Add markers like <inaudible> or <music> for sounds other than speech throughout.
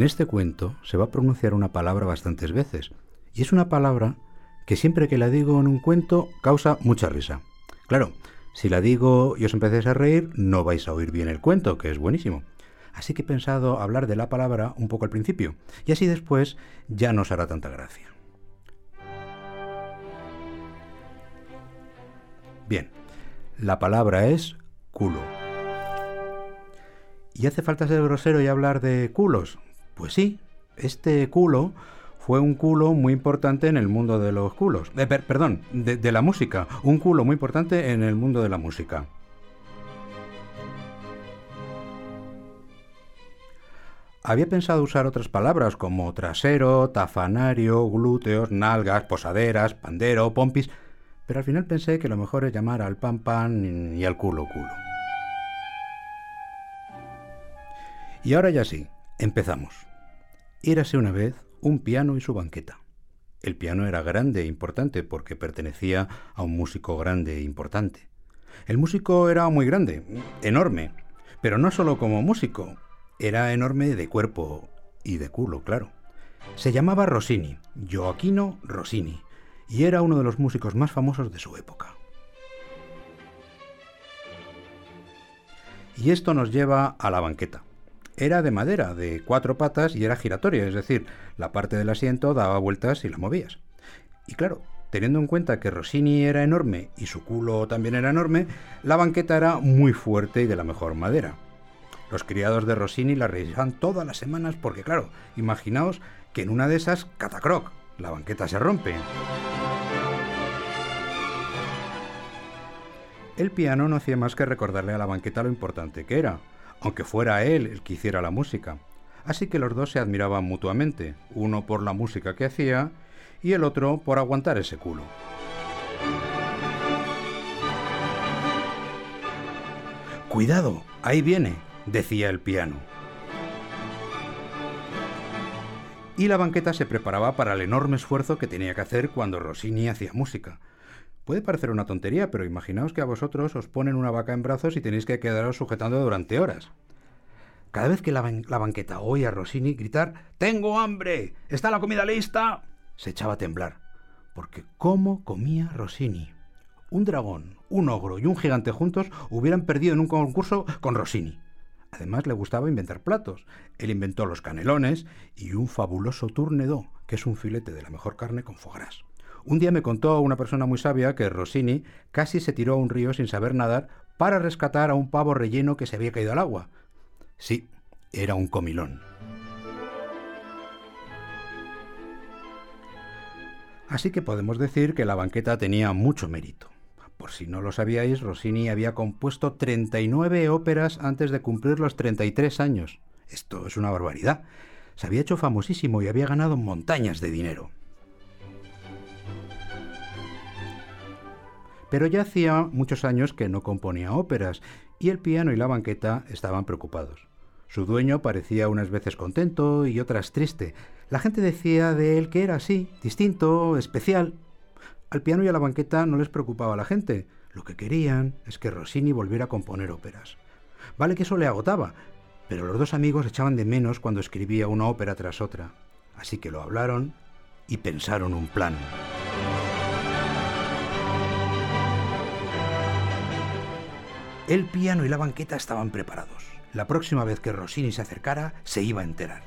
En este cuento se va a pronunciar una palabra bastantes veces, y es una palabra que siempre que la digo en un cuento causa mucha risa. Claro, si la digo y os empecéis a reír, no vais a oír bien el cuento, que es buenísimo. Así que he pensado hablar de la palabra un poco al principio, y así después ya no os hará tanta gracia. Bien, la palabra es culo. ¿Y hace falta ser grosero y hablar de culos? Pues sí, este culo fue un culo muy importante en el mundo de los culos. Eh, perdón, de, la música. Un culo muy importante en el mundo de la música. Había pensado usar otras palabras como trasero, tafanario, glúteos, nalgas, posaderas, pandero, pompis, pero al final pensé que lo mejor es llamar al pan pan y al culo culo. Y ahora ya sí, empezamos. Érase una vez un piano y su banqueta. El piano era grande e importante porque pertenecía a un músico grande e importante. El músico era muy grande, enorme, pero no solo como músico, era enorme de cuerpo y de culo, claro. Se llamaba Rossini, Gioacchino Rossini, y era uno de los músicos más famosos de su época. Y esto nos lleva a la banqueta era de madera, de cuatro patas y era giratoria, es decir, la parte del asiento daba vueltas y la movías. Y claro, teniendo en cuenta que Rossini era enorme y su culo también era enorme, la banqueta era muy fuerte y de la mejor madera. Los criados de Rossini la revisaban todas las semanas porque, claro, imaginaos que en una de esas, catacroc, la banqueta se rompe. El piano no hacía más que recordarle a la banqueta lo importante que era aunque fuera él el que hiciera la música. Así que los dos se admiraban mutuamente, uno por la música que hacía y el otro por aguantar ese culo. Cuidado, ahí viene, decía el piano. Y la banqueta se preparaba para el enorme esfuerzo que tenía que hacer cuando Rossini hacía música. Puede parecer una tontería, pero imaginaos que a vosotros os ponen una vaca en brazos y tenéis que quedaros sujetando durante horas. Cada vez que la, banqueta oía a Rossini gritar ¡Tengo hambre! ¿Está la comida lista? se echaba a temblar. Porque ¿cómo comía Rossini? Un dragón, un ogro y un gigante juntos hubieran perdido en un concurso con Rossini. Además le gustaba inventar platos. Él inventó los canelones y un fabuloso tournedo, que es un filete de la mejor carne con foie. Un día me contó una persona muy sabia que Rossini casi se tiró a un río sin saber nadar para rescatar a un pavo relleno que se había caído al agua. Sí, era un comilón. Así que podemos decir que la banqueta tenía mucho mérito. Por si no lo sabíais, Rossini había compuesto 39 óperas antes de cumplir los 33 años. Esto es una barbaridad. Se había hecho famosísimo y había ganado montañas de dinero. Pero ya hacía muchos años que no componía óperas y el piano y la banqueta estaban preocupados. Su dueño parecía unas veces contento y otras triste. La gente decía de él que era así, distinto, especial. Al piano y a la banqueta no les preocupaba la gente. Lo que querían es que Rossini volviera a componer óperas. Vale que eso le agotaba, pero los dos amigos echaban de menos cuando escribía una ópera tras otra. Así que lo hablaron y pensaron un plan. El piano y la banqueta estaban preparados. La próxima vez que Rossini se acercara, se iba a enterar.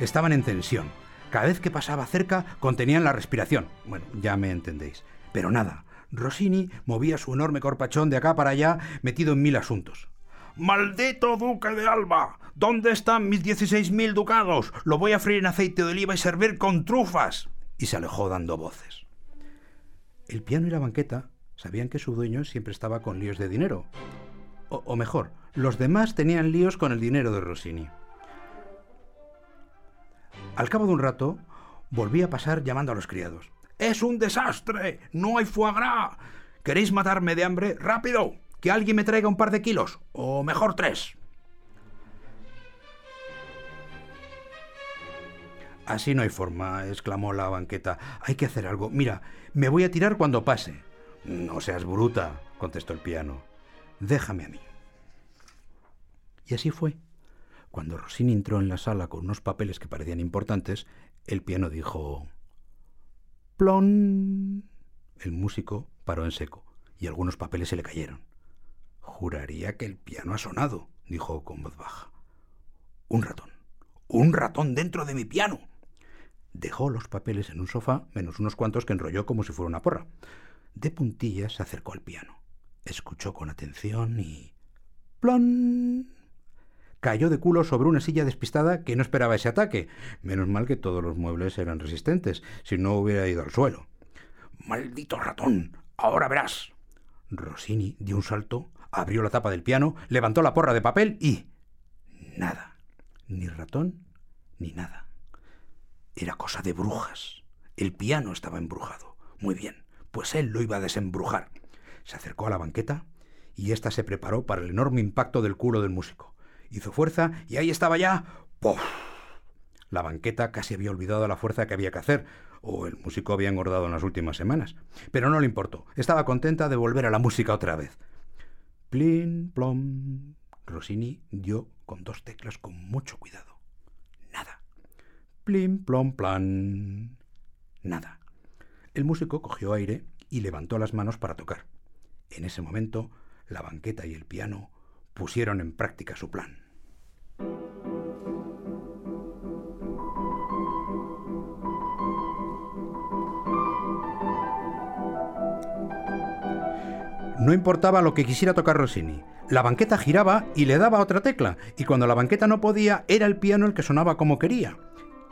Estaban en tensión. Cada vez que pasaba cerca, contenían la respiración. Bueno, ya me entendéis. Pero nada, Rossini movía su enorme corpachón de acá para allá, metido en mil asuntos. ¡Maldito duque de Alba! ¿Dónde están mis 16.000 ducados? Lo voy a freír en aceite de oliva y servir con trufas. Y se alejó dando voces. El piano y la banqueta sabían que su dueño siempre estaba con líos de dinero. O, mejor, los demás tenían líos con el dinero de Rossini. Al cabo de un rato, volví a pasar llamando a los criados. ¡Es un desastre! ¡No hay foie gras! ¿Queréis matarme de hambre? ¡Rápido! ¡Que alguien me traiga un par de kilos! O mejor tres. Así no hay forma, exclamó la banqueta. Hay que hacer algo. Mira, me voy a tirar cuando pase. No seas bruta, contestó el piano. Déjame a mí. Y así fue. Cuando Rossini entró en la sala con unos papeles que parecían importantes, el piano dijo... ¡Plon! El músico paró en seco y algunos papeles se le cayeron. Juraría que el piano ha sonado, dijo con voz baja. Un ratón. Un ratón dentro de mi piano. Dejó los papeles en un sofá, menos unos cuantos que enrolló como si fuera una porra. De puntillas se acercó al piano. Escuchó con atención y... ¡Plon! Cayó de culo sobre una silla despistada que no esperaba ese ataque. Menos mal que todos los muebles eran resistentes, si no hubiera ido al suelo. ¡Maldito ratón! Ahora verás. Rossini dio un salto, abrió la tapa del piano, levantó la porra de papel y... nada. Ni ratón, ni nada. Era cosa de brujas. El piano estaba embrujado. Muy bien, pues él lo iba a desembrujar. Se acercó a la banqueta y ésta se preparó para el enorme impacto del culo del músico. Hizo fuerza y ahí estaba ya. ¡Pof! La banqueta casi había olvidado la fuerza que había que hacer, o el músico había engordado en las últimas semanas. Pero no le importó. Estaba contenta de volver a la música otra vez. Plin, plom. Rossini dio con dos teclas con mucho cuidado. Plin, plom, plan. Nada. El músico cogió aire y levantó las manos para tocar. En ese momento, la banqueta y el piano pusieron en práctica su plan. No importaba lo que quisiera tocar Rossini. La banqueta giraba y le daba otra tecla, y cuando la banqueta no podía, era el piano el que sonaba como quería.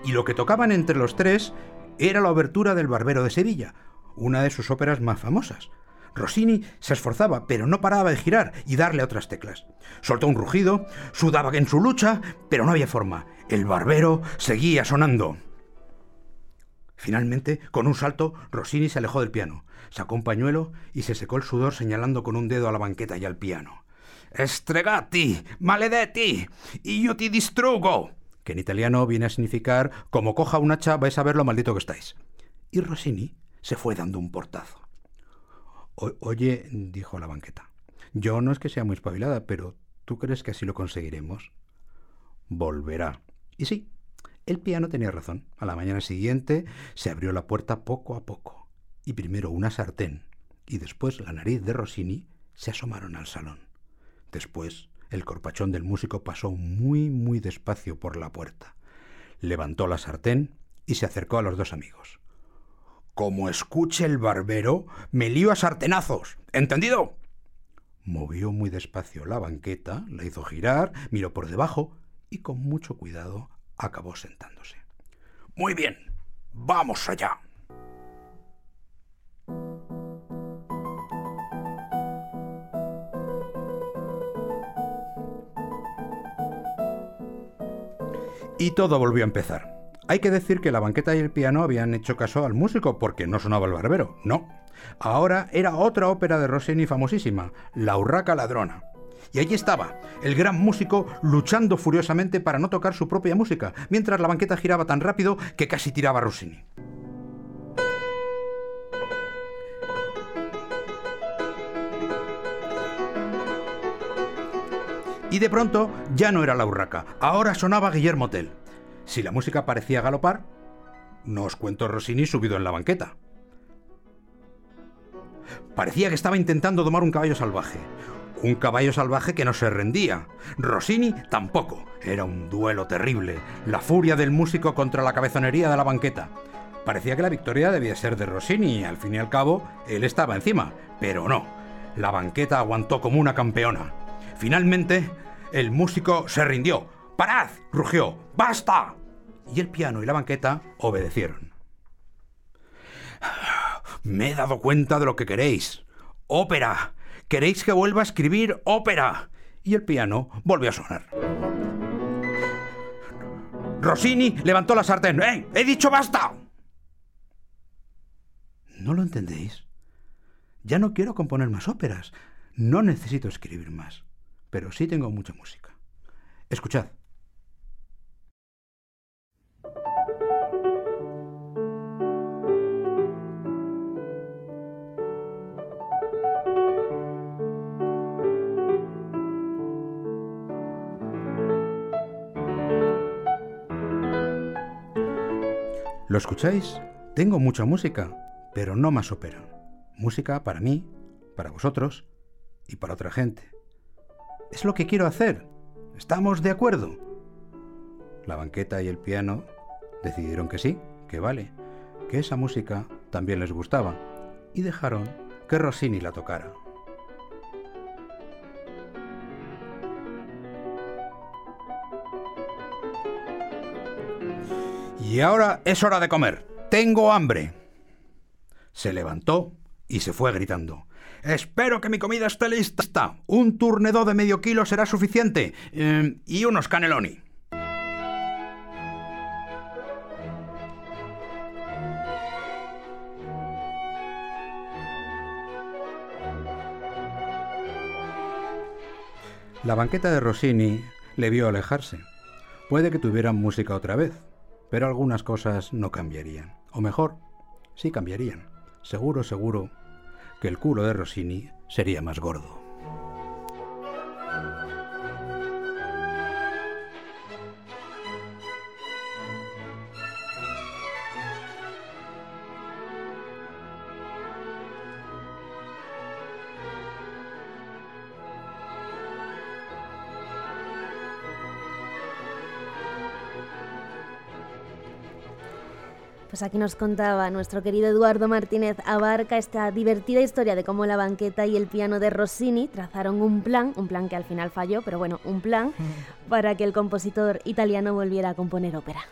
Y lo que tocaban entre los tres era la obertura del Barbero de Sevilla, una de sus óperas más famosas. Rossini se esforzaba, pero no paraba de girar y darle otras teclas. Soltó un rugido, sudaba en su lucha, pero no había forma. El barbero seguía sonando. Finalmente, con un salto, Rossini se alejó del piano, sacó un pañuelo y se secó el sudor señalando con un dedo a la banqueta y al piano. Estregati, maledetti, y yo te distrugo, que en italiano viene a significar como coja un hacha vais a ver lo maldito que estáis. Y Rossini se fue dando un portazo. oye, dijo la banqueta, yo no es que sea muy espabilada, pero ¿tú crees que así lo conseguiremos? Volverá. Y sí, el piano tenía razón. A la mañana siguiente se abrió la puerta poco a poco, y primero una sartén y después la nariz de Rossini se asomaron al salón. Después el corpachón del músico pasó muy, muy despacio por la puerta. Levantó la sartén y se acercó a los dos amigos. Como escuche el barbero, me lío a sartenazos. ¿Entendido? Movió muy despacio la banqueta, la hizo girar, miró por debajo y con mucho cuidado acabó sentándose. Muy bien, vamos allá. Y todo volvió a empezar. Hay que decir que la banqueta y el piano habían hecho caso al músico porque no sonaba el barbero, no. Ahora era otra ópera de Rossini famosísima, La Urraca Ladrona. Y allí estaba, el gran músico luchando furiosamente para no tocar su propia música, mientras la banqueta giraba tan rápido que casi tiraba a Rossini. Y de pronto ya no era la urraca, ahora sonaba Guillermo Tell. Si la música parecía galopar, no os cuento Rossini subido en la banqueta. Parecía que estaba intentando domar un caballo salvaje. Un caballo salvaje que no se rendía. Rossini tampoco. Era un duelo terrible. La furia del músico contra la cabezonería de la banqueta. Parecía que la victoria debía ser de Rossini y al fin y al cabo él estaba encima. Pero no. La banqueta aguantó como una campeona. Finalmente, el músico se rindió. ¡Parad! rugió. ¡Basta! Y el piano y la banqueta obedecieron. Me he dado cuenta de lo que queréis. ¡Ópera! ¿Queréis que vuelva a escribir ópera? Y el piano volvió a sonar. Rossini levantó la sartén. ¡Eh! ¡He dicho basta! ¿No lo entendéis? Ya no quiero componer más óperas. No necesito escribir más pero sí tengo mucha música. Escuchad. ¿Lo escucháis? Tengo mucha música, pero no más opera. Música para mí, para vosotros y para otra gente. Es lo que quiero hacer. ¿Estamos de acuerdo? La banqueta y el piano decidieron que sí, que vale, que esa música también les gustaba, y dejaron que Rossini la tocara. Y ahora es hora de comer. Tengo hambre. Se levantó y se fue gritando. Espero que mi comida esté lista. Un turnedo de medio kilo será suficiente. Eh, y unos caneloni. La banqueta de Rossini le vio alejarse. Puede que tuvieran música otra vez, pero algunas cosas no cambiarían. O mejor, sí cambiarían. Seguro, seguro que el culo de Rossini sería más gordo. Pues aquí nos contaba nuestro querido Eduardo Martínez Abarca esta divertida historia de cómo la banqueta y el piano de Rossini trazaron un plan, un plan que al final falló, pero bueno, un plan <laughs> para que el compositor italiano volviera a componer ópera.